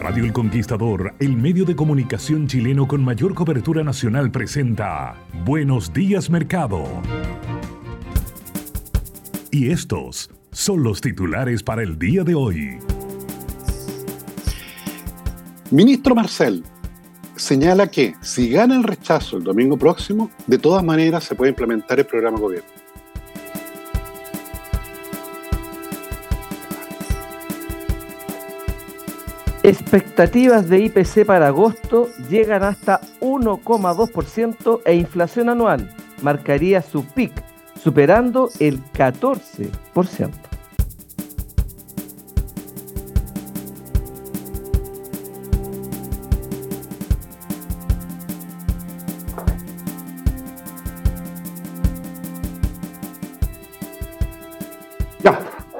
Radio El Conquistador, el medio de comunicación chileno con mayor cobertura nacional, presenta Buenos días Mercado. Y estos son los titulares para el día de hoy. Ministro Marcel señala que si gana el rechazo el domingo próximo, de todas maneras se puede implementar el programa gobierno. Expectativas de IPC para agosto llegan hasta 1,2% e inflación anual marcaría su pic, superando el 14%.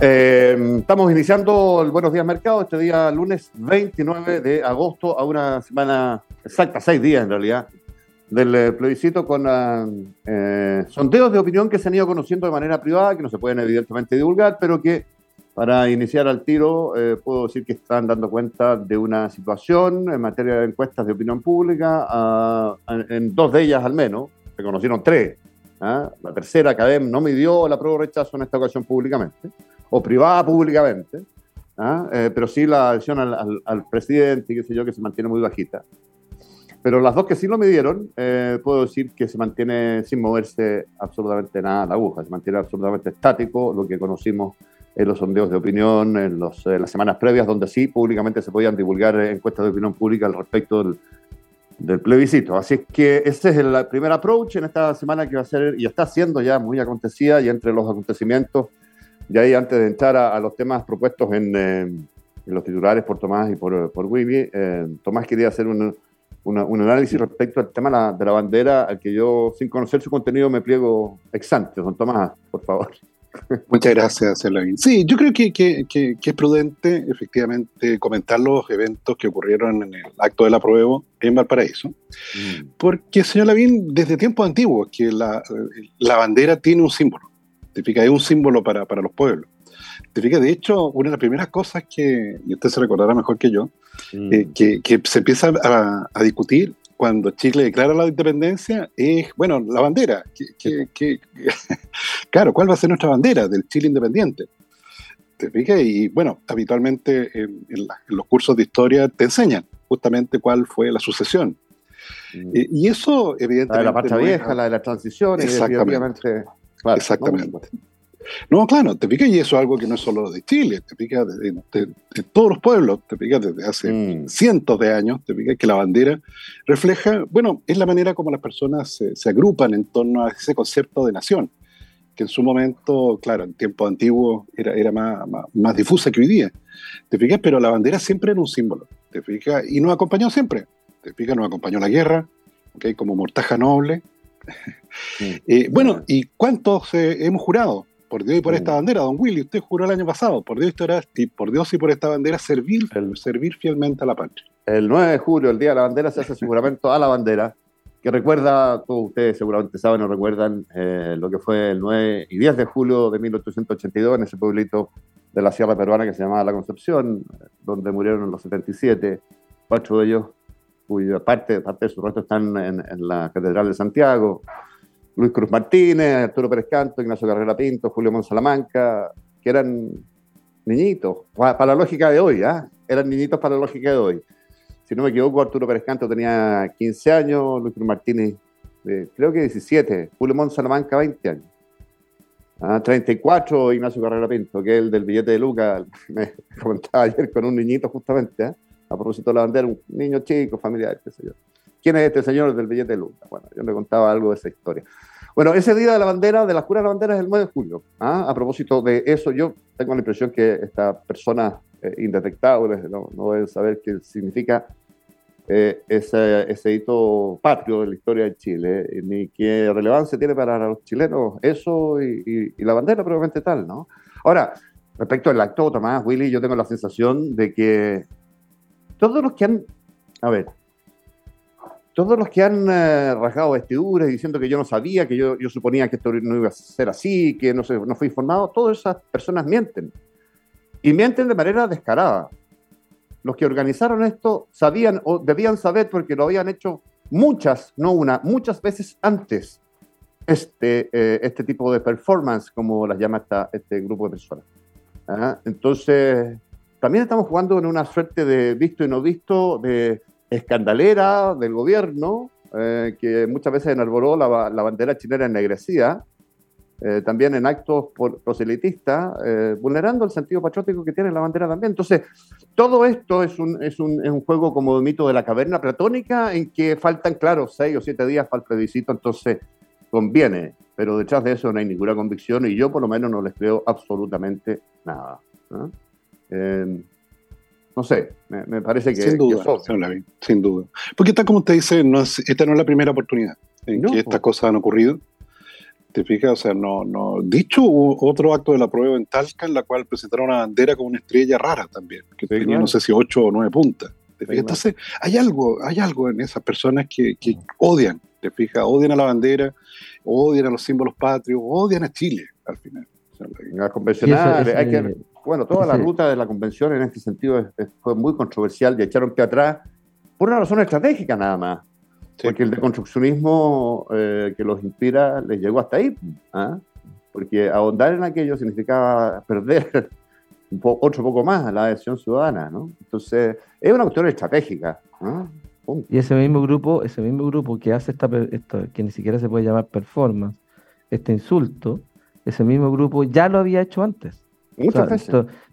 Eh, estamos iniciando el Buenos Días Mercado este día lunes 29 de agosto a una semana exacta, seis días en realidad, del eh, plebiscito con eh, sondeos de opinión que se han ido conociendo de manera privada, que no se pueden evidentemente divulgar, pero que para iniciar al tiro puedo decir que están dando cuenta de una situación en materia de encuestas de opinión pública, en dos de ellas al menos, se conocieron tres. ¿Ah? La tercera, CADEM, no midió la prueba rechazo en esta ocasión públicamente o privada públicamente, ¿ah? eh, pero sí la adhesión al, presidente y qué sé yo, que se mantiene muy bajita. Pero las dos que sí lo midieron, eh, puedo decir que se mantiene sin moverse absolutamente nada la aguja, se mantiene absolutamente estático, lo que conocimos en los sondeos de opinión, en, los, las semanas previas, donde sí públicamente se podían divulgar encuestas de opinión pública al respecto del, del plebiscito. Así es que ese es el primer approach en esta semana que va a ser, y está siendo ya muy acontecida, y entre los acontecimientos y ahí, antes de entrar a, los temas propuestos en, eh, los titulares por Tomás y por, por Wibi, eh, Tomás quería hacer un, un análisis respecto al tema de la bandera, al que yo, sin conocer su contenido, me pliego exante. Don Tomás, por favor. Muchas gracias, Elohim. Sí, yo creo que, que, que, es prudente, efectivamente, comentar los eventos que ocurrieron en el acto del apruebo en Valparaíso. Mm. Porque, señor Lavín, desde tiempos antiguos, que la, la bandera tiene un símbolo. Es un símbolo para, para los pueblos. De hecho, una de las primeras cosas que, y usted se recordará mejor que yo, mm. eh, que, que, se empieza a, a, discutir cuando Chile declara la independencia es, bueno, la bandera. Que, que, claro, ¿cuál va a ser nuestra bandera del Chile independiente? ¿Te fijas? Y bueno, habitualmente en, los cursos de historia te enseñan justamente cuál fue la sucesión. Mm. Eh, y eso, evidentemente. La de la marcha vieja, la de las transiciones, exactamente. Exactamente. No, claro, te pica y eso es algo que no es solo de Chile, te pica de, todos los pueblos, te pica desde hace mm. cientos de años, te pica que la bandera refleja, bueno, es la manera como las personas se, agrupan en torno a ese concepto de nación, que en su momento, claro, en tiempo antiguo era, era más, más, difusa que hoy día, te fijas, pero la bandera siempre era un símbolo, te fijas, y nos acompañó siempre, te fijas, nos acompañó la guerra, ¿okay? como mortaja noble, eh, bueno, ¿y cuántos eh, hemos jurado? Por Dios y por esta bandera, don Willy, usted juró el año pasado, por Dios, y por Dios y por esta bandera, servir, servir fielmente a la patria. El 9 de julio, el Día de la Bandera, se hace su juramento a la bandera, que recuerda, todos ustedes seguramente saben o recuerdan eh, lo que fue el 9 y 10 de julio de 1882 en ese pueblito de la Sierra Peruana que se llamaba La Concepción, donde murieron los 77, cuatro de ellos cuya parte, parte de sus restos están en, la Catedral de Santiago. Luis Cruz Martínez, Arturo Pérez Canto, Ignacio Carrera Pinto, Julio Monsalamanca, que eran niñitos, para la lógica de hoy, ¿ah? eran niñitos para la lógica de hoy. Si no me equivoco, Arturo Pérez Canto tenía 15 años, Luis Cruz Martínez creo que 17, Julio Monsalamanca 20 años. 34, ah, Ignacio Carrera Pinto, que es el del billete de Lucas, me comentaba ayer con un niñito justamente, ¿ah? a propósito de la bandera, un niño chico, familiar, qué sé yo. ¿Quién es este señor del billete de Lucas? Bueno, yo le contaba algo de esa historia. Bueno, ese día de la bandera, de las curas de la bandera es el 9 de julio. ¿ah? A propósito de eso, yo tengo la impresión que esta persona eh, indetectable no, no deben saber qué significa eh, ese, ese, hito patrio de la historia de Chile, ni qué relevancia tiene para los chilenos eso y, la bandera probablemente tal, ¿no? Ahora, respecto al acto, Tomás, Willy, yo tengo la sensación de que todos los que han, a ver, todos los que han eh, rasgado vestiduras diciendo que yo no sabía, que yo, yo, suponía que esto no iba a ser así, que no, se, no fue informado, todas esas personas mienten. Y mienten de manera descarada. Los que organizaron esto sabían o debían saber porque lo habían hecho muchas, no una, muchas veces antes este, eh, este tipo de performance, como las llama esta, este grupo de personas. ¿Ah? Entonces, también estamos jugando en una suerte de visto y no visto, de escandalera del gobierno, eh, que muchas veces enarboló la, la bandera chilena ennegrecida, eh, también en actos proselitistas, eh, vulnerando el sentido patriótico que tiene la bandera también. Entonces, todo esto es un, es un, es un juego como de mito de la caverna platónica en que faltan, claro, seis o siete días para el plebiscito, entonces conviene, pero detrás de eso no hay ninguna convicción y yo por lo menos no les creo absolutamente nada. No sé, me, parece que... Sin duda, sin duda. Porque está como usted dice, no esta no es la primera oportunidad en que estas cosas han ocurrido. ¿Te fijas? O sea, no, no. Dicho, hubo otro acto de la prueba en Talca en la cual presentaron una bandera con una estrella rara también, que tenía no sé si ocho o nueve puntas. ¿te fijas? Entonces, hay algo, hay algo en esas personas que, que odian, ¿te fijas? Odian a la bandera, odian a los símbolos patrios, odian a Chile al final. Las convencionales, hay que bueno, toda la ruta de la convención en este sentido fue muy controversial y echaron que atrás por una razón estratégica nada más. Porque el deconstruccionismo eh, que los inspira les llegó hasta ahí. ¿ah? Porque ahondar en aquello significaba perder un otro poco más a la adhesión ciudadana. ¿no? Entonces, es una cuestión estratégica. ¿ah? Y ese mismo grupo, ese mismo grupo que hace esta, que ni siquiera se puede llamar performance, este insulto, ese mismo grupo ya lo había hecho antes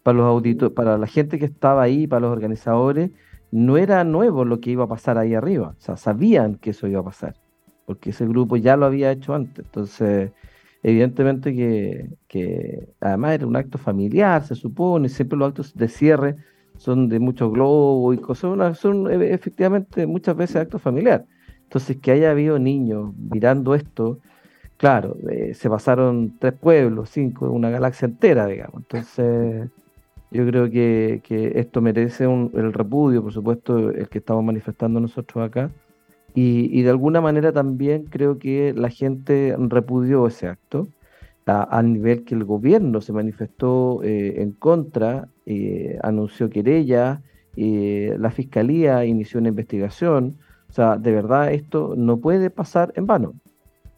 para los auditores, para la gente que estaba ahí, para los organizadores, no era nuevo lo que iba a pasar ahí arriba. O sea, sabían que eso iba a pasar, porque ese grupo ya lo había hecho antes. Entonces, evidentemente que, además era un acto familiar, se supone, siempre los actos de cierre son de mucho globo y cosas, son e, efectivamente muchas veces actos familiares. Entonces, que haya habido niños mirando esto, Claro, eh, se pasaron tres pueblos, cinco, una galaxia entera, digamos. Entonces, yo creo que, esto merece el repudio, por supuesto, el que estamos manifestando nosotros acá. Y, de alguna manera también creo que la gente repudió ese acto, a, nivel que el gobierno se manifestó eh, en contra, anunció querella, la fiscalía inició una investigación. O sea, de verdad esto no puede pasar en vano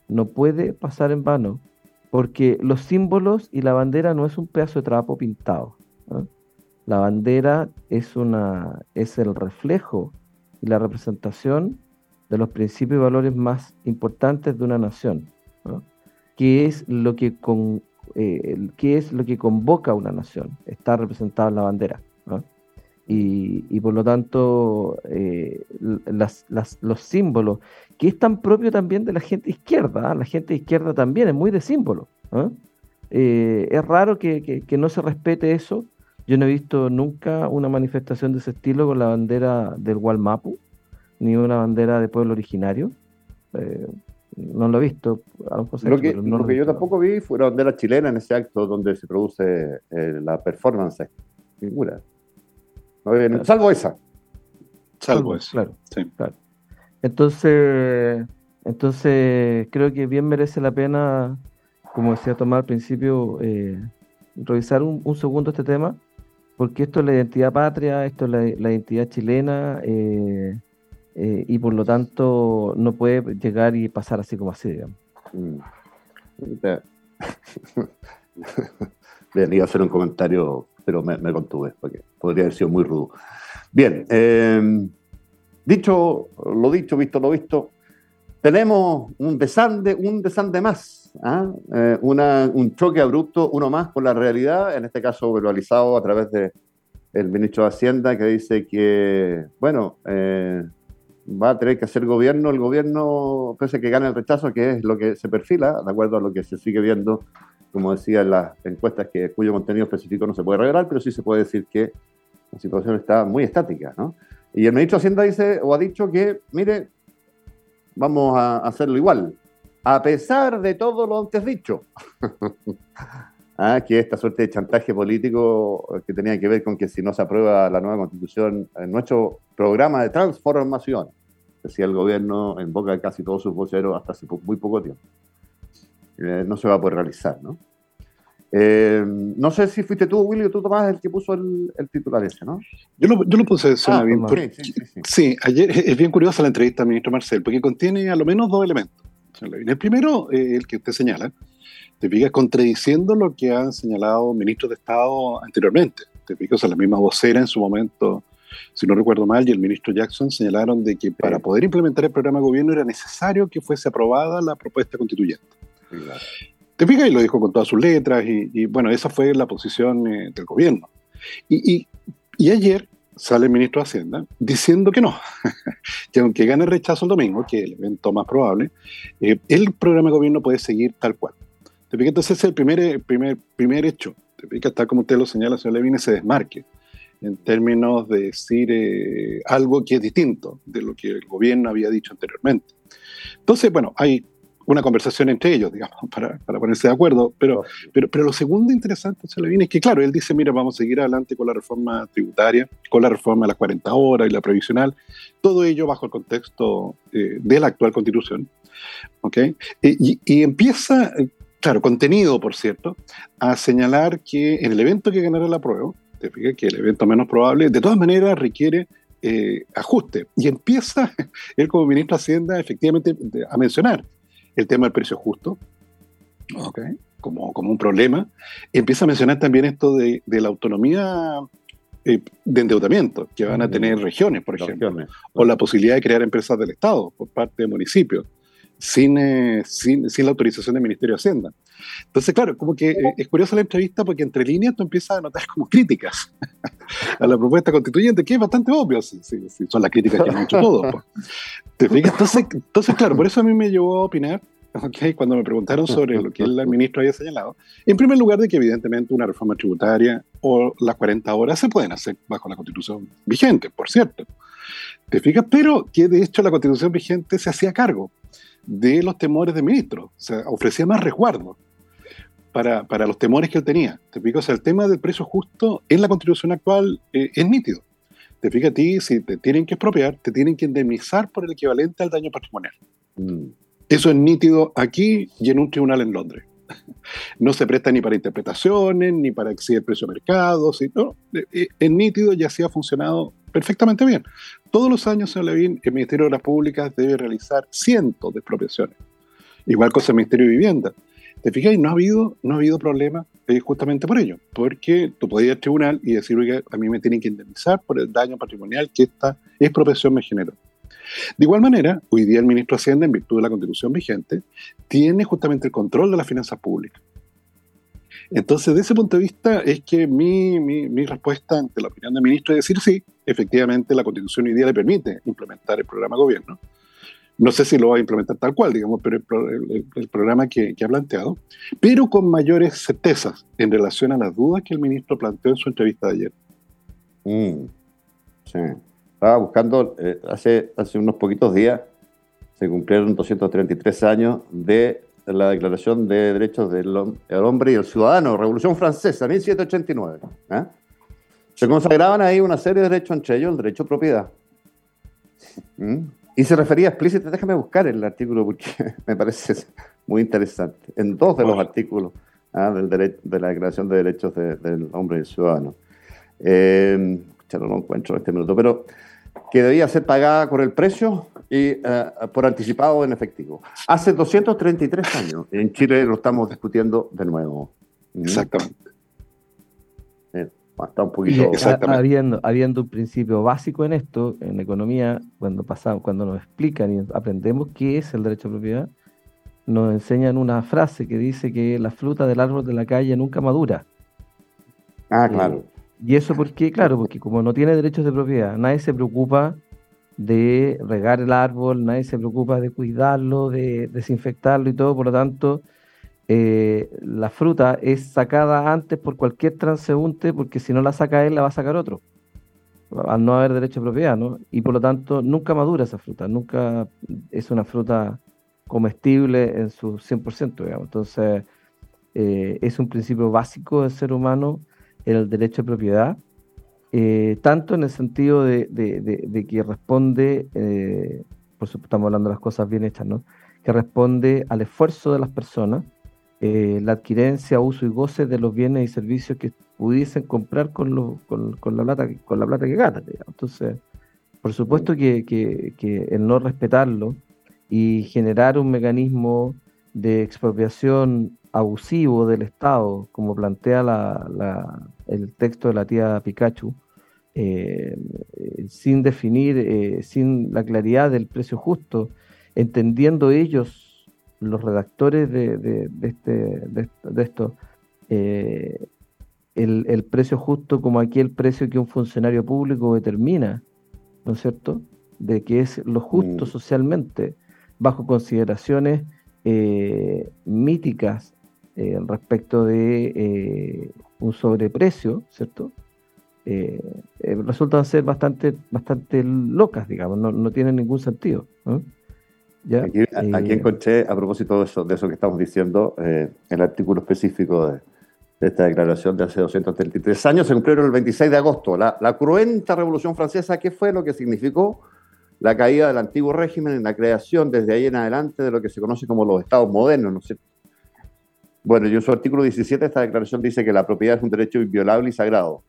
no puede pasar en vano, porque los símbolos y la bandera no es un pedazo de trapo pintado. La bandera es, una, es el reflejo y la representación de los principios y valores más importantes de una nación, ¿Qué es lo que con, eh, qué es lo que convoca a una nación? Está representado en la bandera. Y, por lo tanto, eh, los símbolos que es tan propio también de la gente izquierda. ¿ah? La gente izquierda también es muy de símbolo. ¿ah? Eh, es raro que, no se respete eso. Yo no he visto nunca una manifestación de ese estilo con la bandera del Walmapu, ni una bandera de pueblo originario. Eh, no lo he visto. lo que, lo que yo tampoco vi fue una bandera chilena en ese acto donde se produce eh, la performance. Ninguna. salvo esa. Salvo, esa. Claro, sí. claro. Entonces, entonces creo que bien merece la pena, como decía Tomás al principio, eh, revisar un, segundo este tema, porque esto es la identidad patria, esto es la, identidad chilena, eh, eh, y por lo tanto no puede llegar y pasar así como así, digamos. Mm. Bien, iba a hacer un comentario, pero me, contuve, porque podría haber sido muy rudo. Bien, eh, dicho lo dicho, visto lo visto, tenemos un desande, un desande más, ¿ah? eh, un choque abrupto, uno más con la realidad, en este caso verbalizado a través de el ministro de Hacienda, que dice que, bueno, eh, va a tener que hacer gobierno, el gobierno, pese que gane el rechazo, que es lo que se perfila, de acuerdo a lo que se sigue viendo, como decía en las encuestas, que, cuyo contenido específico no se puede revelar, pero sí se puede decir que la situación está muy estática, ¿no? Y el ministro de Hacienda dice, o ha dicho que, mire, vamos a hacerlo igual, a pesar de todo lo antes dicho. ah, que esta suerte de chantaje político que tenía que ver con que si no se aprueba la nueva constitución, en nuestro programa de transformación, decía el gobierno en boca de casi todos sus voceros hasta hace muy poco tiempo, eh, no se va a poder realizar, ¿no? Eh, no sé si fuiste tú, Willy, o tú, Tomás, el que puso el, titular ese, ¿no? Yo lo, yo lo puse, ah, bien. sí, sí, ayer es bien curiosa la entrevista al ministro Marcel, porque contiene a lo menos dos elementos. El primero, eh, el que usted señala, te fijas contradiciendo lo que han señalado ministros de Estado anteriormente. Te fijas, o la misma vocera en su momento, si no recuerdo mal, y el ministro Jackson señalaron de que para poder implementar el programa de gobierno era necesario que fuese aprobada la propuesta constituyente. Te fijas, y lo dijo con todas sus letras, y, bueno, esa fue la posición eh, del gobierno. Y, y, ayer sale el ministro de Hacienda diciendo que no, que aunque gane el rechazo el domingo, que es el evento más probable, eh, el programa de gobierno puede seguir tal cual. Entonces ese es el primer, primer, primer hecho. Te está como usted lo señala, señor Levine, ese desmarque en términos de decir eh, algo que es distinto de lo que el gobierno había dicho anteriormente. Entonces, bueno, hay una conversación entre ellos, digamos, para, para ponerse de acuerdo, pero, pero, pero lo segundo interesante, Levine, es que, claro, él dice, mira, vamos a seguir adelante con la reforma tributaria, con la reforma de las 40 horas y la previsional, todo ello bajo el contexto eh, de la actual constitución. ¿okay? y, y, empieza claro, contenido, por cierto, a señalar que en el evento que ganará la prueba, te fijas que el evento menos probable, de todas maneras requiere eh, ajuste. Y empieza él como ministro de Hacienda efectivamente a mencionar el tema del precio justo, como, como un problema. Empieza a mencionar también esto de, la autonomía eh, de endeudamiento que van a tener regiones, por ejemplo, o la posibilidad de crear empresas del Estado por parte de municipios. Eh, sin, sin, la autorización del Ministerio de Hacienda. Entonces, claro, como que eh, es curiosa la entrevista porque entre líneas tú empiezas a notar como críticas a la propuesta constituyente, que es bastante obvio, si, son las críticas que han hecho todos. ¿Te Entonces, entonces, claro, por eso a mí me llevó a opinar Okay, cuando me preguntaron sobre lo que el ministro había señalado, en primer lugar de que evidentemente una reforma tributaria o las 40 horas se pueden hacer bajo la constitución vigente, por cierto. ¿Te fijas? Pero que de hecho la constitución vigente se hacía cargo de los temores del ministro, o sea, ofrecía más resguardo para, para los temores que él tenía. ¿Te fijas? O sea, el tema del precio justo en la constitución actual eh, es nítido. Te fijas a ti, si te tienen que expropiar, te tienen que indemnizar por el equivalente al daño patrimonial. Mm. Eso es nítido aquí y en un tribunal en Londres. No se presta ni para interpretaciones, ni para exigir precio de mercado. sino eh, eh, es nítido y así ha funcionado perfectamente bien. Todos los años, señor Levin, el Ministerio de Obras Públicas debe realizar cientos de expropiaciones. Igual cosa el Ministerio de Vivienda. ¿Te? No ha habido, no ha habido problema eh, justamente por ello. Porque tú podías ir al tribunal y decir, oiga, a mí me tienen que indemnizar por el daño patrimonial que esta expropiación me generó. De igual manera, hoy día el ministro de Hacienda, en virtud de la constitución vigente, tiene justamente el control de las finanzas públicas. Entonces, de ese punto de vista, es que mi, mi, respuesta ante la opinión del ministro es decir, sí, efectivamente la constitución hoy día le permite implementar el programa de gobierno. No sé si lo va a implementar tal cual, digamos, pero el, programa que, ha planteado, pero con mayores certezas en relación a las dudas que el ministro planteó en su entrevista de ayer. Mm, sí. Estaba buscando, eh, hace, unos poquitos días se cumplieron 233 años de la Declaración de Derechos del Hombre y el Ciudadano, Revolución Francesa, 1789. ¿eh? Se consagraban ahí una serie de derechos, entre ellos el derecho a propiedad. ¿Mm? Y se refería explícitamente, déjame buscar el artículo porque me parece muy interesante, en dos de los artículos ¿ah? del de la Declaración de Derechos del Hombre y el Ciudadano. Eh, ya no lo encuentro en este minuto, pero que debía ser pagada con el precio y eh, por anticipado en efectivo. Hace 233 años, en Chile lo estamos discutiendo de nuevo. Exactamente. Está un poquito... habiendo, habiendo un principio básico en esto, en economía, cuando pasamos, cuando nos explican y aprendemos qué es el derecho a propiedad, nos enseñan una frase que dice que la fruta del árbol de la calle nunca madura. Ah, claro. ¿Y eso por qué? Claro, porque como no tiene derechos de propiedad, nadie se preocupa de regar el árbol, nadie se preocupa de cuidarlo, de desinfectarlo y todo, por lo tanto, eh, la fruta es sacada antes por cualquier transeúnte, porque si no la saca él, la va a sacar otro, al no haber derecho de propiedad, ¿no? Y por lo tanto, nunca madura esa fruta, nunca es una fruta comestible en su 100%, digamos. Entonces, eh, es un principio básico del ser humano el derecho de propiedad, eh, tanto en el sentido de, que responde, por supuesto estamos hablando de las cosas bien hechas, ¿no? que responde al esfuerzo de las personas, eh, la adquirencia, uso y goce de los bienes y servicios que pudiesen comprar con, con, la, plata, con la plata que ganan. Entonces, por supuesto que, que el no respetarlo y generar un mecanismo de expropiación abusivo del Estado, como plantea el texto de la tía Pikachu, eh, sin definir, eh, sin la claridad del precio justo, entendiendo ellos, los redactores de, este, de, esto, eh, el, el, precio justo como aquel precio que un funcionario público determina, ¿no es cierto? De que es lo justo mm. socialmente, bajo consideraciones míticas eh, respecto de eh, un sobreprecio, ¿cierto? Eh, resultan ser bastante, bastante locas, digamos, no, no tienen ningún sentido. Aquí, encontré, a propósito de eso, de eso que estamos diciendo, el artículo específico de, esta declaración de hace 233 años, se cumplieron el 26 de agosto. La, la, cruenta Revolución Francesa, ¿qué fue lo que significó? La caída del antiguo régimen en la creación desde ahí en adelante de lo que se conoce como los estados modernos, ¿no es cierto? Bueno, y en su artículo 17 esta declaración dice que la propiedad es un derecho inviolable y sagrado.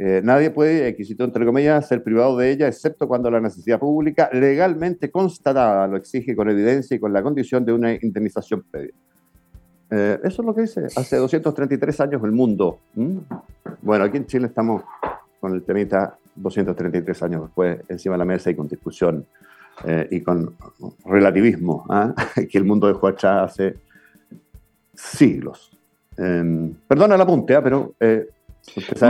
Eh, nadie puede, quisito entre comillas, ser privado de ella, excepto cuando la necesidad pública legalmente constatada lo exige con evidencia y con la condición de una indemnización previa. Eh, eso es lo que dice hace 233 años el mundo. Bueno, aquí en Chile estamos con el temita 233 años después encima de la mesa y con discusión eh, y con relativismo, ¿ah? que el mundo dejó atrás hace siglos. Eh, perdona el apunte, ¿eh? pero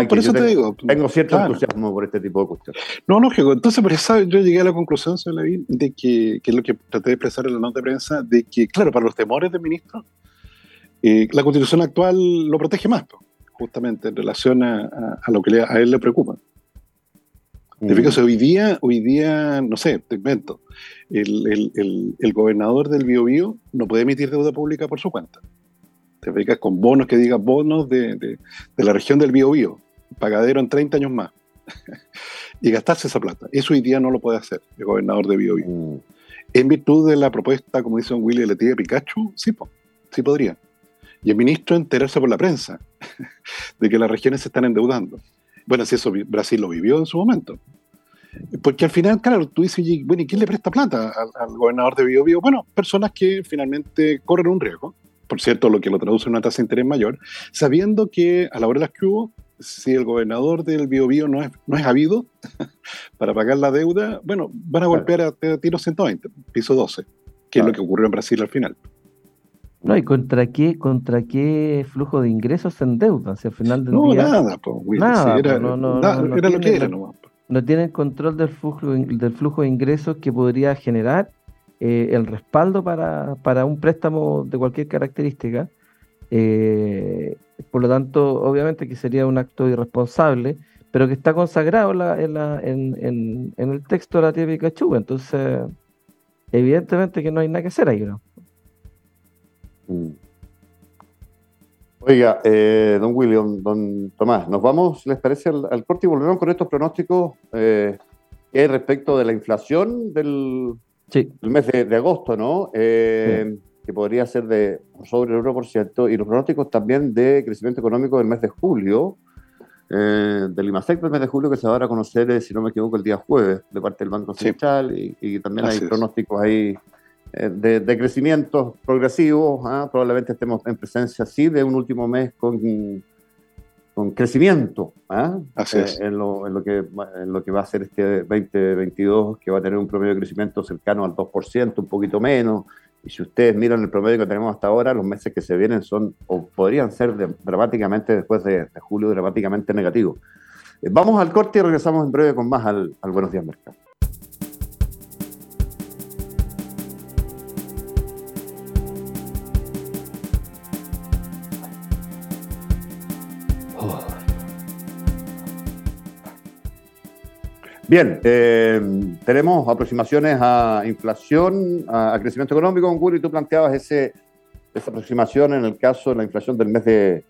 por eso te digo. Tengo cierto entusiasmo por este tipo de cuestiones. No, lógico. Entonces, por eso yo llegué a la conclusión, señor Levin, de que, que es lo que traté de expresar en la nota de prensa, de que, claro, para los temores del ministro, eh, la constitución actual lo protege más, justamente en relación a, a, lo que a él le preocupa. Mm. hoy día, hoy día, no sé, te invento, el, el, el, gobernador del Biobío no puede emitir deuda pública por su cuenta te fijas con bonos que digan bonos de, de, la región del Biobío, pagadero en 30 años más, y gastarse esa plata. Eso hoy día no lo puede hacer el gobernador de Biobío. Mm. En virtud de la propuesta, como dice don Willy, de tía Pikachu, sí, sí podría. Y el ministro enterarse por la prensa de que las regiones se están endeudando. Bueno, si eso Brasil lo vivió en su momento. Porque al final, claro, tú dices, bueno, ¿y quién le presta plata al, al gobernador de Biobío? Bueno, personas que finalmente corren un riesgo por cierto, lo que lo traduce en una tasa de interés mayor, sabiendo que a la hora de las que hubo, si el gobernador del Biobío no es, no es habido para pagar la deuda, bueno, van a golpear a, tiro 120, piso 12, que es lo que ocurrió en Brasil al final. No, ¿y contra qué, contra qué flujo de ingresos se endeudan? Si al final del no, día... nada, nada, era, no, no, era lo que era nomás. No tienen control del flujo, del flujo de ingresos que podría generar eh, el respaldo para, para, un préstamo de cualquier característica. Eh, por lo tanto, obviamente que sería un acto irresponsable, pero que está consagrado en, en, en, el texto de la tía Pikachu. Entonces, evidentemente que no hay nada que hacer ahí, ¿no? Mm. Oiga, eh, don William, don Tomás, nos vamos, ¿les parece, al, corte y volvemos con estos pronósticos eh, respecto de la inflación del, Sí. El mes de, agosto, ¿no? Eh, que podría ser de sobre el 1%, y los pronósticos también de crecimiento económico del mes de julio, eh, del IMASEC del mes de julio que se va a dar a conocer, eh, si no me equivoco, el día jueves de parte del Banco Central y, también hay pronósticos ahí eh, de, de, crecimientos progresivos. ¿ah? Probablemente estemos en presencia, sí, de un último mes con, con crecimiento ¿ah? en, lo, en, lo que, en lo que va a ser este 2022, que va a tener un promedio de crecimiento cercano al 2%, un poquito menos. Y si ustedes miran el promedio que tenemos hasta ahora, los meses que se vienen son, o podrían ser dramáticamente, después de, julio, dramáticamente negativos. Eh, vamos al corte y regresamos en breve con más al, al Buenos Días Mercado. Bien, eh, tenemos aproximaciones a inflación, a, crecimiento económico. Guri, tú planteabas ese, esa aproximación en el caso de la inflación del mes de,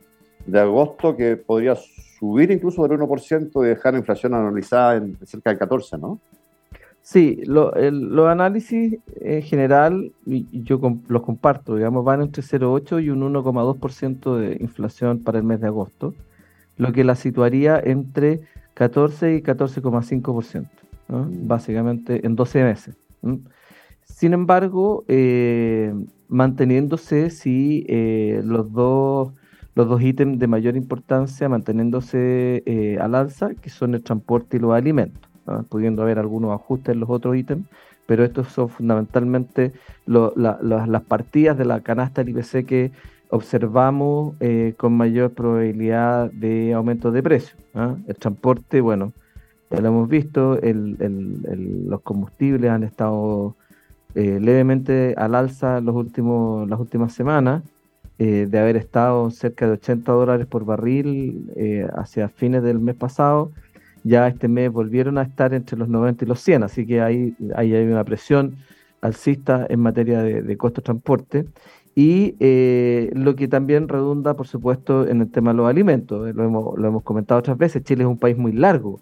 agosto, que podría subir incluso del 1% y dejar la inflación analizada en cerca del 14%, ¿no? Sí, los análisis en general, yo los comparto, digamos, van entre 0,8 y un 1,2% de inflación para el mes de agosto, lo que la situaría entre 14 y 14,5%, mm. básicamente en 12 meses. Sin embargo, eh, manteniéndose si eh, los, dos, los dos ítems de mayor importancia, manteniéndose eh, al alza, que son el transporte y los alimentos, pudiendo haber algunos ajustes en los otros ítems, pero estos son fundamentalmente las partidas de la canasta del IPC que observamos eh, con mayor probabilidad de aumento de precio. ¿ah? El transporte, bueno, ya lo hemos visto, los combustibles han estado eh, levemente al alza los últimos, las últimas semanas, eh, de haber estado cerca de 80 dólares por barril hacia fines del mes pasado. Ya este mes volvieron a estar entre los 90 y los 100, así que ahí, hay una presión alcista en materia de, de costo de transporte y eh, lo que también redunda, por supuesto, en el tema de los alimentos. Eh, lo hemos, lo hemos comentado otras veces, Chile es un país muy largo,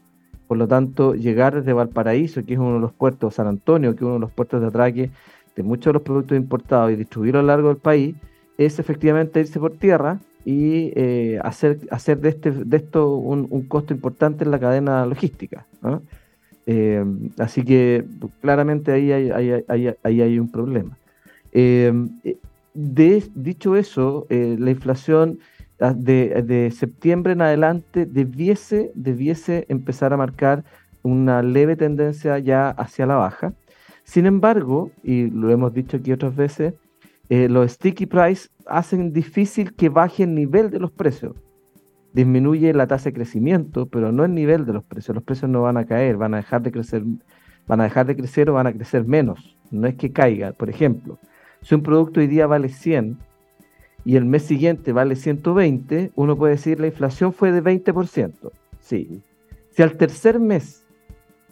por lo tanto, llegar desde Valparaíso, que es uno de los puertos, San Antonio, que es uno de los puertos de atraque de muchos de los productos importados y distribuirlos a lo largo del país, es efectivamente irse por tierra y eh, hacer, hacer de, este, de esto un, costo importante en la cadena logística. así que claramente ahí hay, ahí, ahí hay un problema dicho eso, eh, la inflación ah, de, septiembre en adelante debiese, empezar a marcar una leve tendencia ya hacia la baja. Sin embargo, y lo hemos dicho aquí otras veces, eh, los sticky price hacen difícil que baje el nivel de los precios. Disminuye la tasa de crecimiento, pero no el nivel de los precios. Los precios no van a caer, van a dejar de crecer, van a dejar de crecer o van a crecer menos. No es que caiga, por ejemplo. Si un producto hoy día vale 100 y el mes siguiente vale 120, uno puede decir la inflación fue de 20%. Sí. Si al tercer mes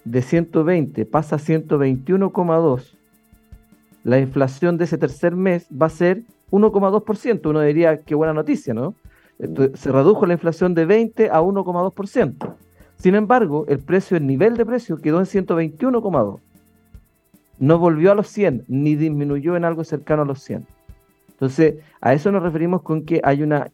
de 120 pasa a 121,2, la inflación de ese tercer mes va a ser 1,2%. Uno diría, qué buena noticia, ¿no? se redujo la inflación de 20 a 1,2%. Sin embargo, el precio, el nivel de precio quedó en 121,2 no volvió a los 100, ni disminuyó en algo cercano a los 100. Entonces, a eso nos referimos con que hay una,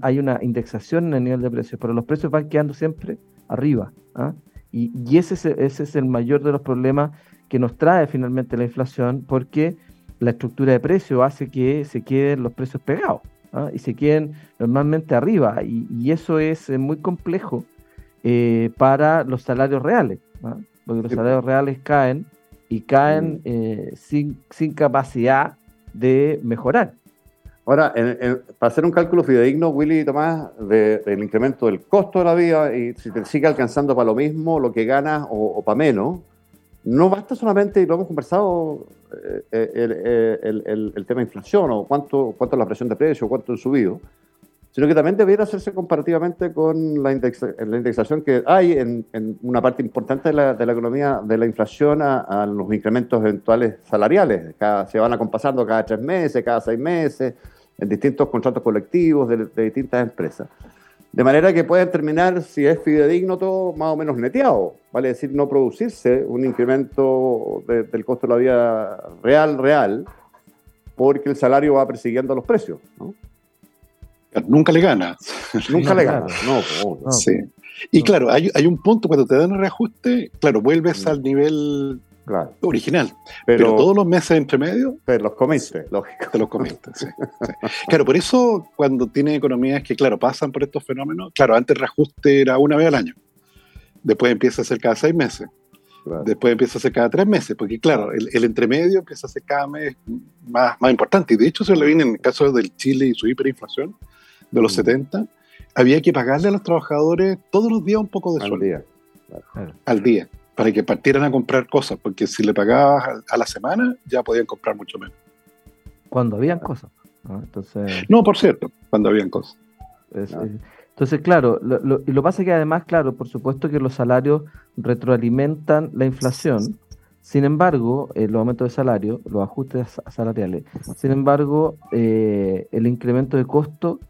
hay una indexación en el nivel de precios, pero los precios van quedando siempre arriba. ¿ah? Y, ese, es, ese es el mayor de los problemas que nos trae finalmente la inflación, porque la estructura de precios hace que se queden los precios pegados ¿ah? y se queden normalmente arriba. Y, eso es eh, muy complejo eh, para los salarios reales, ¿ah? porque los salarios reales caen y caen mm. eh, sin, sin capacidad de mejorar. Ahora, para hacer un cálculo fidedigno, Willy y Tomás, del incremento del costo de la vida y si te sigue alcanzando para lo mismo, lo que ganas o, para menos, no basta solamente, y lo hemos conversado, eh, eh, el, el, tema de inflación o cuánto, cuánto es la presión de precio, cuánto ha subido, sino que también debiera hacerse comparativamente con la, indexación que hay en, una parte importante de la, economía de la inflación a, los incrementos eventuales salariales. se van acompasando cada tres meses, cada seis meses, en distintos contratos colectivos de, distintas empresas. De manera que pueden terminar, si es fidedigno todo, más o menos neteado. Vale decir, no producirse un incremento del costo de la vida real, real, porque el salario va persiguiendo los precios. ¿no? Nunca le gana. Nunca le gana, no, Sí. Y claro, hay, hay, un punto cuando te dan el reajuste, claro, vuelves al nivel original. Pero, todos los meses entre medio. Pero los comiste, lógico. Te los comiste, sí, Claro, por eso cuando tiene economías que, claro, pasan por estos fenómenos, claro, antes el reajuste era una vez al año. Después empieza a ser cada seis meses. Después empieza a ser cada tres meses, porque claro, el, el, entremedio empieza a ser cada mes más, más importante. Y de hecho se lo viene en el caso del Chile y su hiperinflación de los 70, mm. había que pagarle a los trabajadores todos los días un poco de sueldo. Día. Al día para que partieran a comprar cosas, porque si le pagabas a, la semana ya podían comprar mucho menos. Cuando habían cosas. ¿no? Entonces, no, por cierto, cuando habían cosas. entonces, claro, lo, lo, y lo pasa que además, claro, por supuesto que los salarios retroalimentan la inflación, sin embargo, eh, los aumentos de salario, los ajustes salariales, sin embargo, eh, el incremento de costo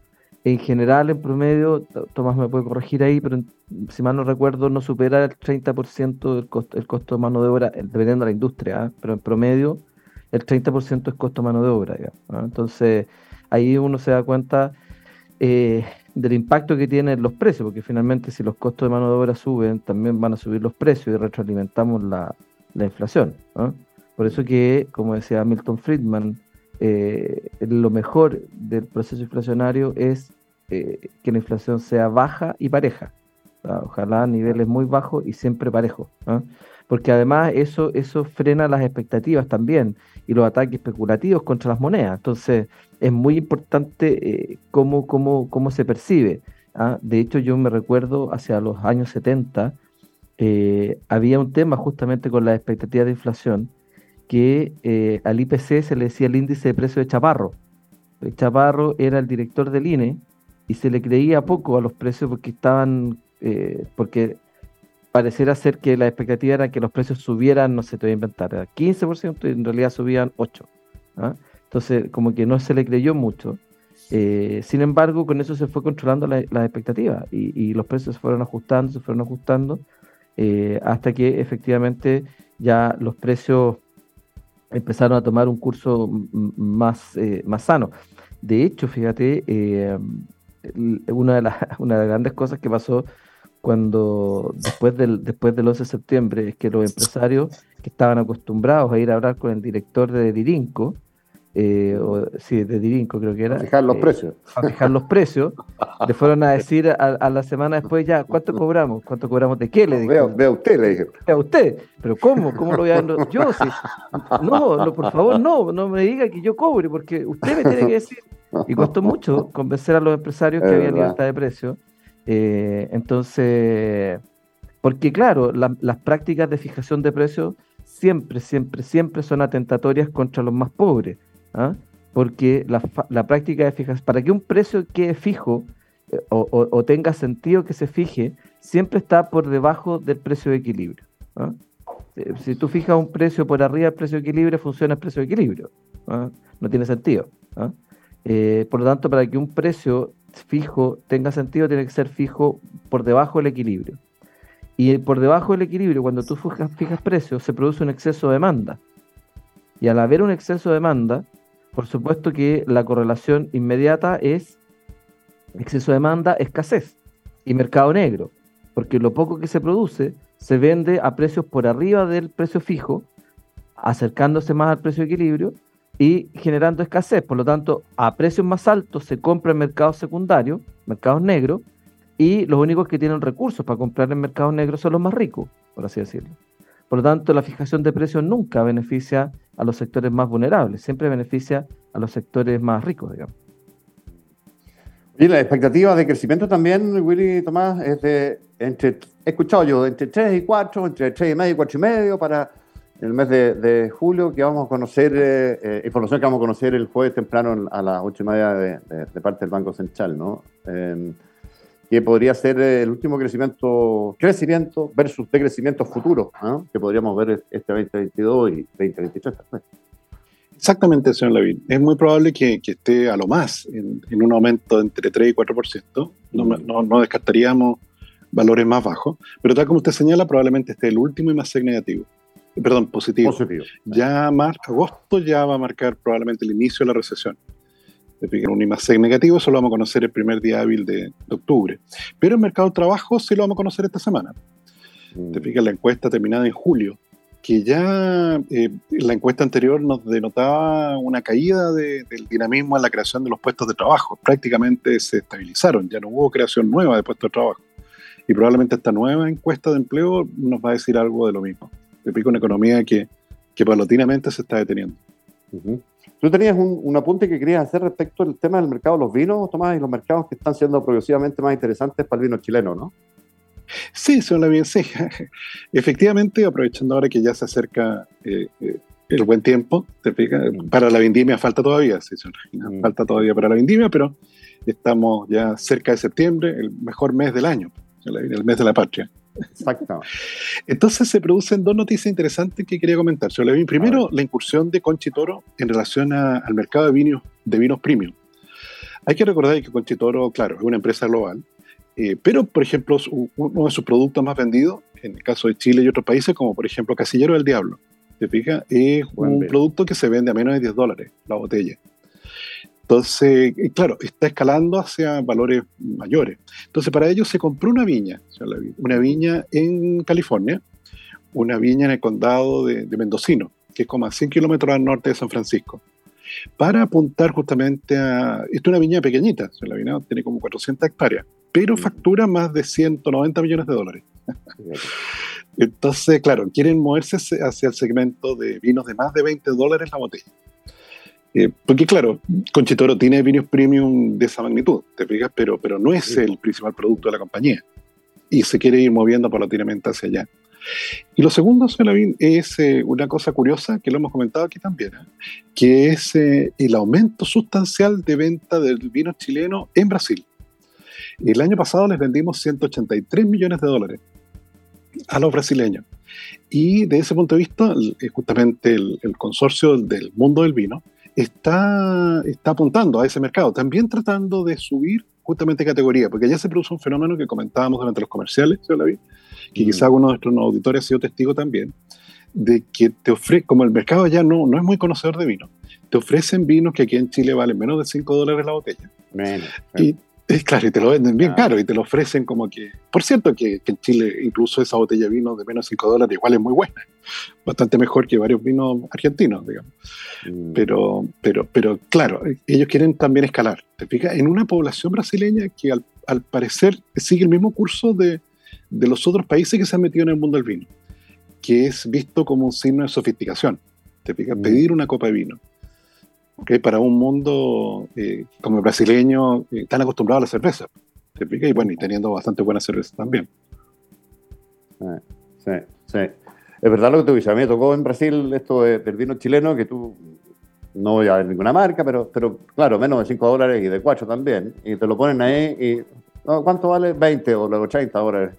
en general, en promedio, Tomás me puede corregir ahí, pero si mal no recuerdo, no supera el 30% del costo, el costo de mano de obra, dependiendo de la industria, ¿ah? pero en promedio el 30% es costo de mano de obra. Entonces, ahí uno se da cuenta eh, del impacto que tienen los precios, porque finalmente si los costos de mano de obra suben, también van a subir los precios y retroalimentamos la, la inflación. Por eso que, como decía Milton Friedman, eh, lo mejor del proceso inflacionario es eh, que la inflación sea baja y pareja. Ojalá a niveles muy bajos y siempre parejos. Porque además eso, eso frena las expectativas también y los ataques especulativos contra las monedas. Entonces es muy importante eh, cómo, cómo, cómo, se percibe. ¿ah? De hecho, yo me recuerdo hacia los años 70, había un tema justamente con las expectativas de inflación que eh, al IPC se le decía el índice de precio de Chaparro. El Chaparro era el director del INE y se le creía poco a los precios porque estaban, eh, porque pareciera ser que la expectativa era que los precios subieran, no sé, te voy a inventar, 15% y en realidad subían 8%. ¿ah? Entonces, como que no se le creyó mucho. Eh, sin embargo, con eso se fue controlando las la expectativas y, los precios se fueron ajustando, se fueron ajustando, hasta que efectivamente ya los precios empezaron a tomar un curso más, eh, más sano. De hecho, fíjate, eh, una, de las, una de las grandes cosas que pasó cuando después del, después del 11 de septiembre es que los empresarios que estaban acostumbrados a ir a hablar con el director de Dirinco, eh, o, sí, de Dirinco creo que era. A fijar los eh, precios. A fijar los precios. le fueron a decir a, la semana después ya, ¿cuánto cobramos? ¿Cuánto cobramos de qué? Le dijeron. Vea, usted, le dijeron. Vea usted. ¿Pero cómo? ¿Cómo lo voy a dar? Yo sí. No, por favor, no, no me diga que yo cobre, porque usted me tiene que decir. Y costó mucho convencer a los empresarios que había libertad de precio. Eh, entonces, porque claro, las prácticas de fijación de precios siempre, siempre, siempre son atentatorias contra los más pobres. ¿Ah? porque la, práctica de fijación, para que un precio quede fijo eh, o, tenga sentido que se fije, siempre está por debajo del precio de equilibrio. ¿ah? Eh, si tú fijas un precio por arriba del precio de equilibrio, funciona el precio de equilibrio. ¿ah? No tiene sentido. Eh, por lo tanto, para que un precio fijo tenga sentido, tiene que ser fijo por debajo del equilibrio. Y por debajo del equilibrio, cuando tú fijas, fijas precios, se produce un exceso de demanda. Y al haber un exceso de demanda, por supuesto que la correlación inmediata es exceso de demanda, escasez y mercado negro, porque lo poco que se produce se vende a precios por arriba del precio fijo, acercándose más al precio de equilibrio y generando escasez. Por lo tanto, a precios más altos se compra en mercados secundarios, mercados negros, y los únicos que tienen recursos para comprar en mercados negros son los más ricos, por así decirlo. Por lo tanto, la fijación de precios nunca beneficia a los sectores más vulnerables, siempre beneficia a los sectores más ricos, digamos. Y la expectativa de crecimiento también, Willy Tomás, es de, entre, he escuchado yo, entre 3 y 4, entre 3 y medio y 4 y medio para el mes de, julio, que vamos a conocer, eh, eh, información que vamos a conocer el jueves temprano a las 8 y media de, de parte del Banco Central, ¿no? Que podría ser el último crecimiento, crecimiento versus decrecimiento futuro, que podríamos ver este 2022 y 2023 Exactamente, señor Levin. Es muy probable que, esté a lo más en, un aumento entre 3 y 4%. No, mm. no, no, descartaríamos valores más bajos, pero tal como usted señala, probablemente esté el último y más negativo. Perdón, positivo. positivo. Ya más, agosto ya va a marcar probablemente el inicio de la recesión. Te fijas, un I negativo, eso lo vamos a conocer el primer día hábil de, octubre. Pero el mercado de trabajo sí lo vamos a conocer esta semana. Te mm. fijas, la encuesta terminada en julio, que ya eh, la encuesta anterior nos denotaba una caída del dinamismo en la creación de los puestos de trabajo. Prácticamente se estabilizaron, ya no hubo creación nueva de puestos de trabajo. Y probablemente esta nueva encuesta de empleo nos va a decir algo de lo mismo. Te pico una economía que, que paulatinamente se está deteniendo. Tú tenías un, apunte que querías hacer respecto al tema del mercado de los vinos, Tomás, y los mercados que están siendo progresivamente más interesantes para el vino chileno, ¿no? Sí, suena bien, sí. Efectivamente, aprovechando ahora que ya se acerca eh, eh, el buen tiempo, ¿te mm. para la vendimia falta todavía, sí, mm. falta todavía para la vendimia, pero estamos ya cerca de septiembre, el mejor mes del año, el mes de la patria. Exacto. Entonces se producen dos noticias interesantes que quería comentar. Primero, la incursión de Conchitoro en relación al mercado de vinos, de vinos premium. Hay que recordar que Conchitoro, claro, es una empresa global, eh, pero, por ejemplo, uno de sus productos más vendidos, en el caso de Chile y otros países, como por ejemplo Casillero del Diablo, ¿te fijas? Es un producto que se vende a menos de 10 dólares la botella. Entonces, eh, claro, está escalando hacia valores mayores. Entonces, para ello se compró una viña, una viña en California, una viña en el condado de, Mendocino, que es como a 100 kilómetros al norte de San Francisco, para apuntar justamente a... Esto es una viña pequeñita, la viña tiene como 400 hectáreas, pero mm. factura más de 190 millones de dólares. Entonces, claro, quieren moverse hacia el segmento de vinos de más de 20 dólares la botella. Eh, porque claro, Conchitoro tiene vinos premium de esa magnitud, te fijas, pero, pero no es el principal producto de la compañía. Y se quiere ir moviendo paulatinamente hacia allá. Y lo segundo, es eh, una cosa curiosa que lo hemos comentado aquí también, ¿eh? que es el aumento sustancial de venta del vino chileno en Brasil. El año pasado les vendimos 183 millones de dólares a los brasileños. Y de ese punto de vista, justamente el consorcio del mundo del vino está, está apuntando a ese mercado, también tratando de subir justamente categoría, porque ya se produce un fenómeno que comentábamos durante los comerciales, la vi, que mm. quizá uno de nuestros auditores ha sido testigo también, de que te ofrece, como el mercado ya no, no es muy conocedor de vino, te ofrecen vinos que aquí en Chile valen menos de 5 dólares la botella. Menos. Y, es claro, y te lo venden bien caro y te lo ofrecen como que. Por cierto, que, en Chile incluso esa botella de vino de menos de 5 dólares igual es muy buena. Bastante mejor que varios vinos argentinos, digamos. Mm. Pero, pero, pero claro, ellos quieren también escalar. ¿Te fijas? En una población brasileña que al, al parecer sigue el mismo curso de, de, los otros países que se han metido en el mundo del vino, que es visto como un signo de sofisticación. ¿Te fijas? Mm. Pedir una copa de vino para un mundo eh, como el brasileño eh, tan acostumbrado a la cerveza. Y bueno, y teniendo bastante buena cerveza también. Sí, sí. Es verdad lo que tú dices. A mí me tocó en Brasil esto del vino chileno, que tú no voy a ver ninguna marca, pero, claro, menos de 5 dólares y de 4 también. Y te lo ponen ahí y. ¿Cuánto vale? 20 o 80 dólares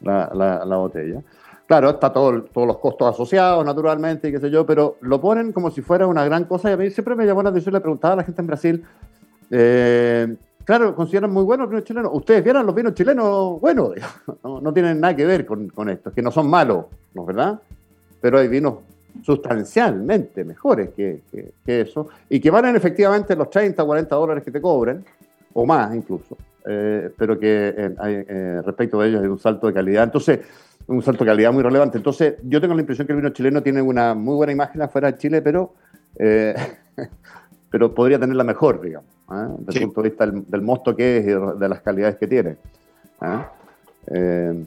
la, la, la botella. Claro, está todo, todos los costos asociados, naturalmente, y qué sé yo, pero lo ponen como si fuera una gran cosa. Y a mí siempre me llamó la atención, le preguntaba a la gente en Brasil, eh, claro, consideran muy buenos los vinos chilenos. Ustedes vieran los vinos chilenos buenos, no, tienen nada que ver con, con esto, que no son malos, ¿no es verdad? Pero hay vinos sustancialmente mejores que, que, eso, y que valen efectivamente los 30, 40 dólares que te cobren, o más incluso, eh, pero que eh, respecto de ellos hay un salto de calidad. Entonces, un salto de calidad muy relevante. Entonces, yo tengo la impresión que el vino chileno tiene una muy buena imagen afuera de Chile, pero, eh, pero podría tenerla mejor, digamos, ¿eh? desde el punto de vista del, mosto que es y de las calidades que tiene. ¿eh?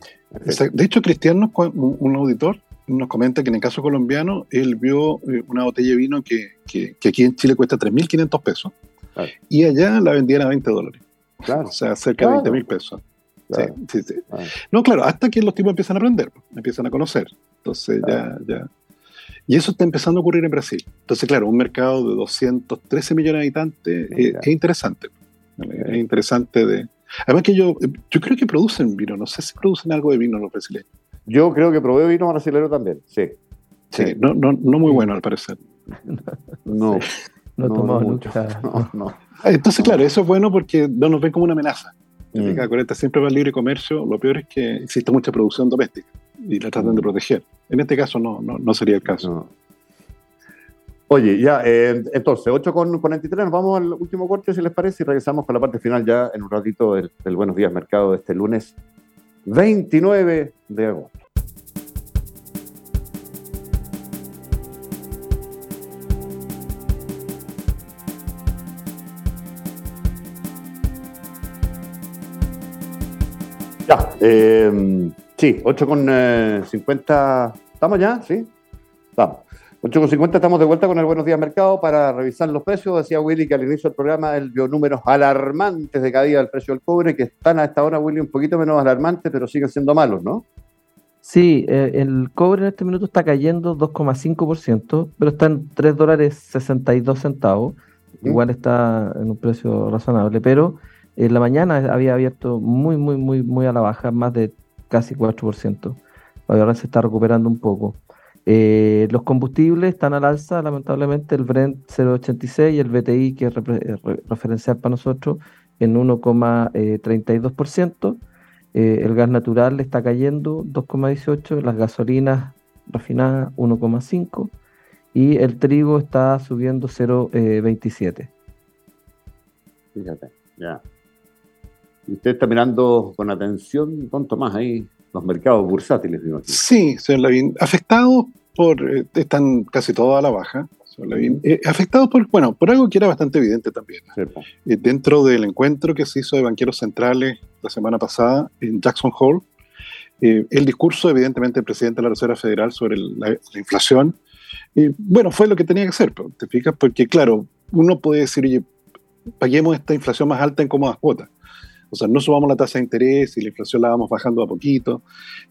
de hecho, Cristiano, un auditor, nos comenta que en el caso colombiano, él vio una botella de vino que, que, aquí en Chile cuesta 3.500 pesos y allá la vendían a 20 dólares. Claro. O sea, cerca de 20 pesos. Sí, sí, ah. No, claro, hasta que los tipos empiezan a aprender, empiezan a conocer. Entonces ya, ya. Y eso está empezando a ocurrir en Brasil. Entonces, claro, un mercado de 213 millones de habitantes es, interesante. Es interesante de... Además que yo, yo creo que producen vino, no sé si producen algo de vino los brasileños. Yo creo que probé vino brasileño también, sí. Sí, No, no, no muy bueno al parecer. no. No, no tomamos nunca. No, Entonces, claro, eso es bueno porque no nos ven como una amenaza. Mm. siempre va el libre comercio, lo peor es que existe mucha producción doméstica y la tratan de mm. proteger. En este caso no, no, sería el caso. Oye, ya, eh, entonces, 8 con 43, nos vamos al último corte, si les parece, y regresamos con la parte final ya en un ratito del, del Buenos Días Mercado de este lunes 29 de agosto. Ya, eh, sí, 8 con eh, 50. ¿Estamos ya? ¿Sí? Estamos. 8 con 50 estamos de vuelta con el Buenos Días Mercado para revisar los precios. Decía Willy que al inicio del programa él vio números alarmantes de caída del precio del cobre, que están a esta hora, Willy, un poquito menos alarmantes, pero siguen siendo malos, ¿no? Sí, eh, el cobre en este minuto está cayendo 2,5%, pero está en 3 dólares 62 centavos. Igual está en un precio razonable, pero en la mañana había abierto muy, muy, muy, muy a la baja, más de casi 4%. Ahora se está recuperando un poco. Eh, los combustibles están al alza, lamentablemente, el Brent 0,86 y el BTI, que es referencial para nosotros, en 1,32%. Eh, el gas natural está cayendo 2,18, las gasolinas refinadas 1,5 y el trigo está subiendo 0,27. Fíjate, ya. Usted está mirando con atención, ¿cuánto más ahí? Los mercados bursátiles, digo aquí. Sí, señor Lavín. Afectados por. eh, están casi todos a la baja, señor Lavín. Eh, afectados por. Bueno, por algo que era bastante evidente también. Eh, dentro del encuentro que se hizo de banqueros centrales la semana pasada en Jackson Hole, el discurso, evidentemente, del presidente de la Reserva Federal sobre el- la, la inflación, bueno, fue lo que tenía que hacer, ¿te fijas? Porque, claro, uno puede decir, oye, paguemos esta inflación más alta en cómodas cuotas. O sea, no subamos la tasa de interés y la inflación la vamos bajando a poquito.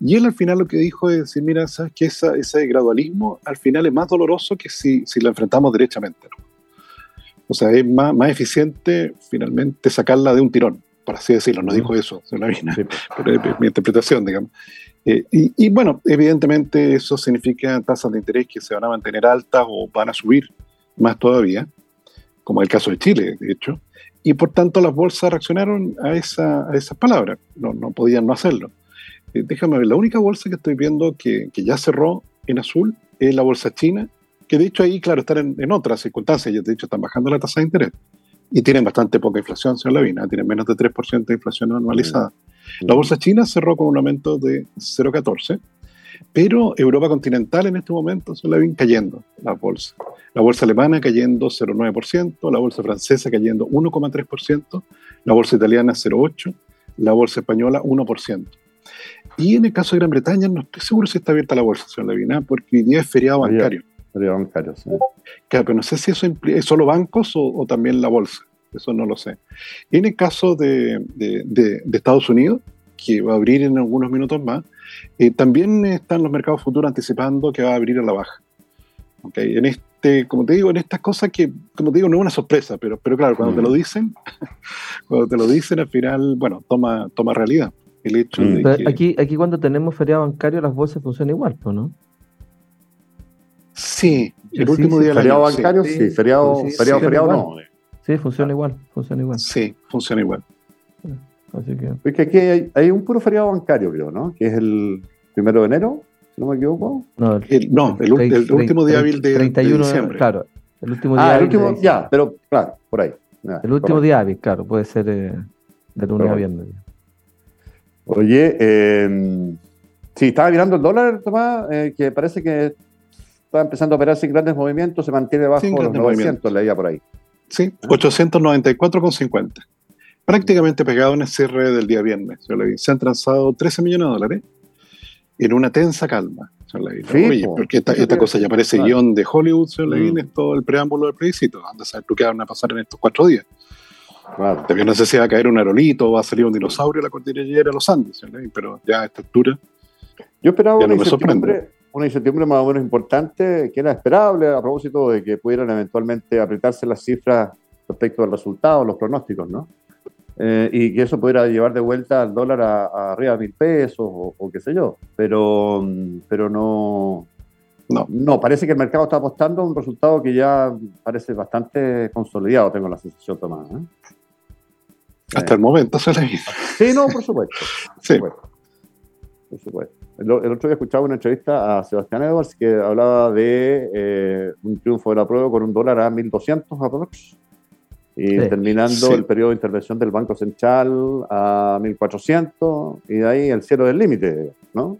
Y él al final lo que dijo es decir, mira, sabes que esa, ese gradualismo al final es más doloroso que si, si lo enfrentamos derechamente. ¿no? O sea, es más, más eficiente finalmente sacarla de un tirón, por así decirlo. No dijo eso, se la vina, Sí. pero es mi interpretación, digamos. Eh, y, y bueno, evidentemente eso significa tasas de interés que se van a mantener altas o van a subir más todavía, como el caso de Chile, de hecho. Y por tanto las bolsas reaccionaron a, esa, a esas palabras, no, no podían no hacerlo. Eh, déjame ver, la única bolsa que estoy viendo que, que ya cerró en azul es la bolsa china, que de hecho ahí, claro, están en, en otras circunstancias, ya de hecho están bajando la tasa de interés. Y tienen bastante poca inflación, señor Lavina, tienen menos de 3% de inflación anualizada. La bolsa china cerró con un aumento de 0,14, pero Europa continental en este momento se la ven cayendo las bolsas. La bolsa alemana cayendo 0,9%, la bolsa francesa cayendo 1,3%, la bolsa italiana 0,8%, la bolsa española 1%. Y en el caso de Gran Bretaña no estoy seguro si está abierta la bolsa, señor Levina, porque hoy día es feriado Feriado. bancario. Sería bancario, sí. Claro, pero no sé si eso impli- es solo bancos o, o también la bolsa. Eso no lo sé. En el caso de, de- de- de Estados Unidos, que va a abrir en algunos minutos más, eh, también están los mercados futuros anticipando que va a abrir a la baja. ¿Ok? En este, como te digo, en estas cosas que, como te digo, no es una sorpresa, pero, pero claro, cuando te lo dicen, cuando te lo dicen al final, bueno, toma, toma realidad. El hecho Mm. de Pero que... Aquí, aquí cuando tenemos feriado bancario, las bolsas funcionan igual, pues, ¿no? Sí, el Sí, último sí, día del Feriado año, bancario, sí. Sí. Feriado, feriado, sí, feriado no. Sí, funciona igual, funciona igual. Sí, funciona igual. Así que, Es que aquí hay, hay un puro feriado bancario, creo, ¿no? Que es el primero de enero, si no me equivoco. no, el, El- no, el, el último día hábil de, de 31 diciembre. Claro, el último día Ah, el hábil último, de ya, pero claro, por ahí. Ya, El último día hábil, claro, puede ser eh, de lunes a viernes. Oye, eh, sí, estaba mirando el dólar, Tomás, eh, que parece que está empezando a operar sin grandes movimientos, se mantiene bajo los grandes 900, movimientos. leía por ahí. Sí, 894,50. Prácticamente pegado en el cierre del día viernes. señor Levin. Se han transado 13 millones de dólares en una tensa calma. señor Levin. Sí, Oye, po. porque esta, cosa ya parece Claro. guion de Hollywood, señor Levin, Mm. es todo el preámbulo del plebiscito. Anda a saber tú qué van a pasar en estos cuatro días. Claro. También no sé si va a caer un aerolito o va a salir un dinosaurio a la cordillera de los Andes, señor Levin, pero ya a esta altura. Yo esperaba una no incertidumbre, una incertidumbre más o menos importante, que era esperable a propósito de que pudieran eventualmente apretarse las cifras respecto al resultado, los pronósticos, ¿no? Eh, y que eso pudiera llevar de vuelta al dólar a, a arriba de mil pesos o, o qué sé yo. Pero, mm, pero no, No. no, parece que el mercado está apostando a un resultado que ya parece bastante consolidado, tengo la sensación, Tomás. ¿eh? Hasta el momento, señor Levin. Sí, no, por supuesto. Por Sí. supuesto. Por supuesto. el, otro día escuchaba una entrevista a Sebastián Edwards que hablaba de eh, un triunfo de la prueba con un dólar a 1.200 aprox. Y terminando el periodo de intervención del Banco Central a 1.400 y de ahí el cielo del límite, ¿no?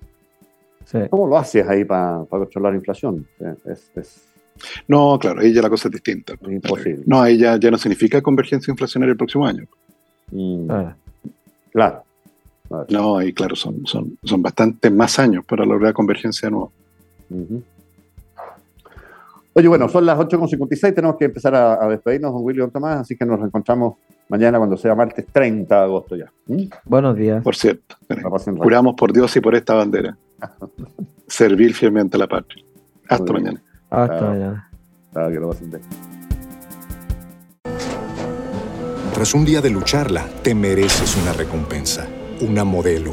¿Cómo lo haces ahí para controlar la inflación? No, claro, ahí ya la cosa es distinta. Imposible. No, ahí ya, no significa convergencia inflacionaria el próximo año. Mm. Ah. Claro. No, y claro, son, son, son bastante más años para lograr convergencia nueva. Oye, bueno, son las 8.56, tenemos que empezar a, despedirnos con William Tomás, así que nos encontramos mañana cuando sea martes 30 de agosto ya. ¿Mm? Buenos días. Por cierto, juramos por Dios y por esta bandera. Servir fielmente a la patria. Hasta mañana. Hasta mañana. que lo pasen bien. Tras un día de lucharla, te mereces una recompensa una modelo,